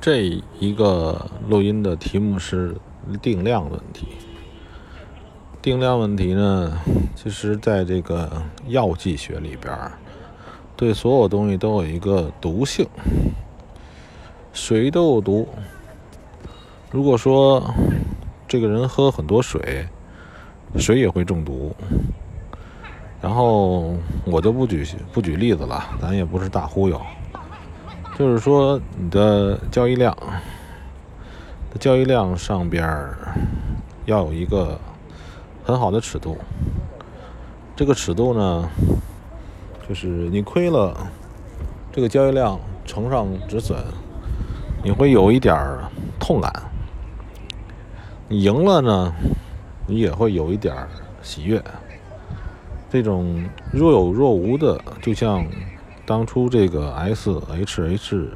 这一个录音的题目是定量问题。定量问题呢，其实在这个药剂学里边，对所有东西都有一个毒性，水都有毒。如果说这个人喝很多水，水也会中毒。然后我就不举不举例子了，咱也不是大忽悠。就是说，你的交易量，交易量上边要有一个很好的尺度。这个尺度呢，就是你亏了，这个交易量乘上止损，你会有一点痛感；你赢了呢，你也会有一点喜悦。这种若有若无的，就像。当初这个 S H H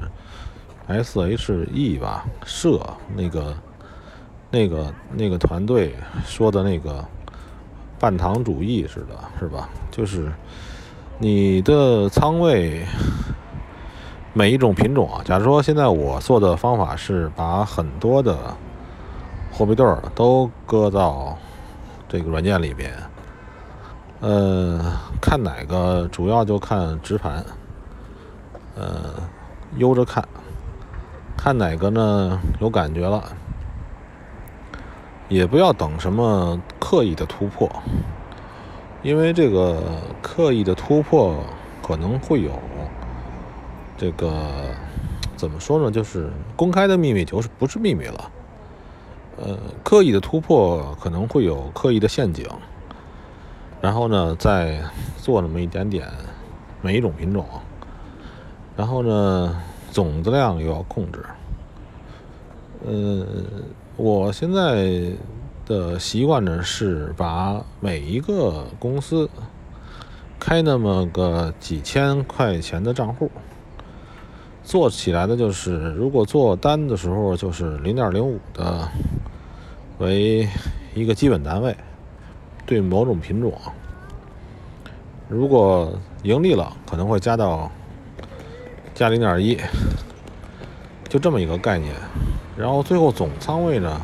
S H E 吧，社那个那个那个团队说的那个半糖主义似的，是吧？就是你的仓位每一种品种啊，假如说现在我做的方法是把很多的货币对儿都搁到这个软件里边，呃，看哪个主要就看直盘。呃，悠着看，看哪个呢？有感觉了，也不要等什么刻意的突破，因为这个刻意的突破可能会有这个怎么说呢？就是公开的秘密就是不是秘密了。呃，刻意的突破可能会有刻意的陷阱，然后呢，再做那么一点点每一种品种。然后呢，总的量又要控制。呃，我现在的习惯呢是把每一个公司开那么个几千块钱的账户，做起来的就是，如果做单的时候就是零点零五的为一个基本单位，对某种品种，如果盈利了，可能会加到。加零点一，就这么一个概念。然后最后总仓位呢，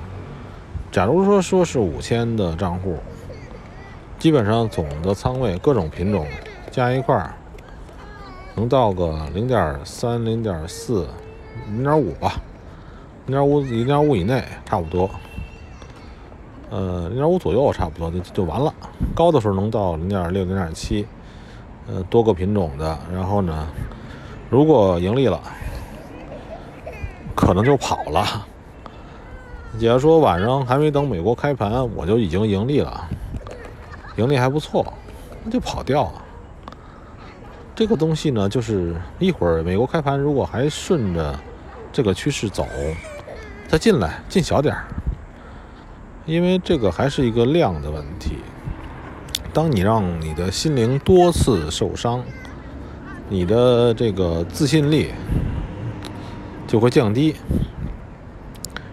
假如说说是五千的账户，基本上总的仓位各种品种加一块儿，能到个零点三、零点四、零点五吧，零点五、零点五以内差不多。呃，零点五左右差不多就就完了。高的时候能到零点六、零点七，呃，多个品种的。然后呢？如果盈利了，可能就跑了。假如说晚上还没等美国开盘，我就已经盈利了，盈利还不错，那就跑掉。这个东西呢，就是一会儿美国开盘，如果还顺着这个趋势走，再进来进小点儿，因为这个还是一个量的问题。当你让你的心灵多次受伤。你的这个自信力就会降低，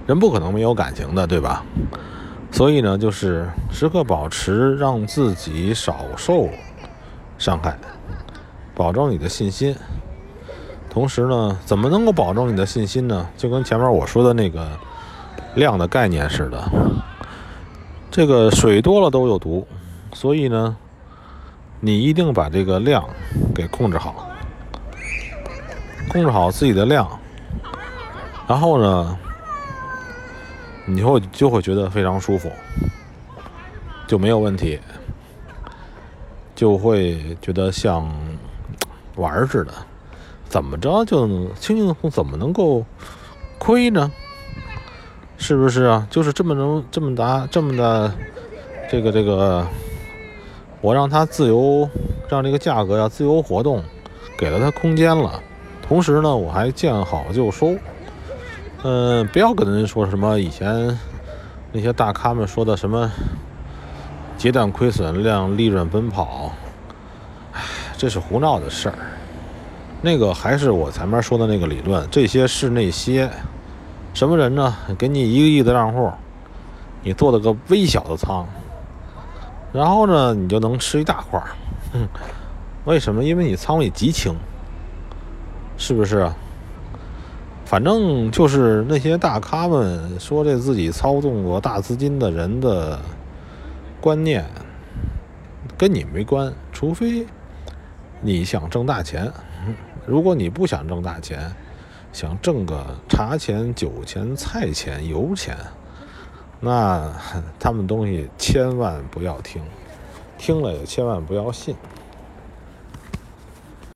人不可能没有感情的，对吧？所以呢，就是时刻保持让自己少受伤害，保证你的信心。同时呢，怎么能够保证你的信心呢？就跟前面我说的那个量的概念似的，这个水多了都有毒，所以呢。你一定把这个量给控制好，控制好自己的量，然后呢，你会就会觉得非常舒服，就没有问题，就会觉得像玩似的，怎么着就轻轻松松，怎么能够亏呢？是不是啊？就是这么能这么大这么的这个这个。我让它自由，让这个价格要自由活动，给了它空间了。同时呢，我还见好就收。嗯，不要跟人说什么以前那些大咖们说的什么阶段亏损量利润奔跑，唉，这是胡闹的事儿。那个还是我前面说的那个理论，这些是那些什么人呢？给你一个亿的账户，你做了个微小的仓。然后呢，你就能吃一大块儿，为什么？因为你仓位极轻，是不是？反正就是那些大咖们说这自己操纵过大资金的人的观念，跟你没关。除非你想挣大钱，如果你不想挣大钱，想挣个茶钱、酒钱、菜钱、油钱，那 他们东西千万不要听，听了也千万不要信。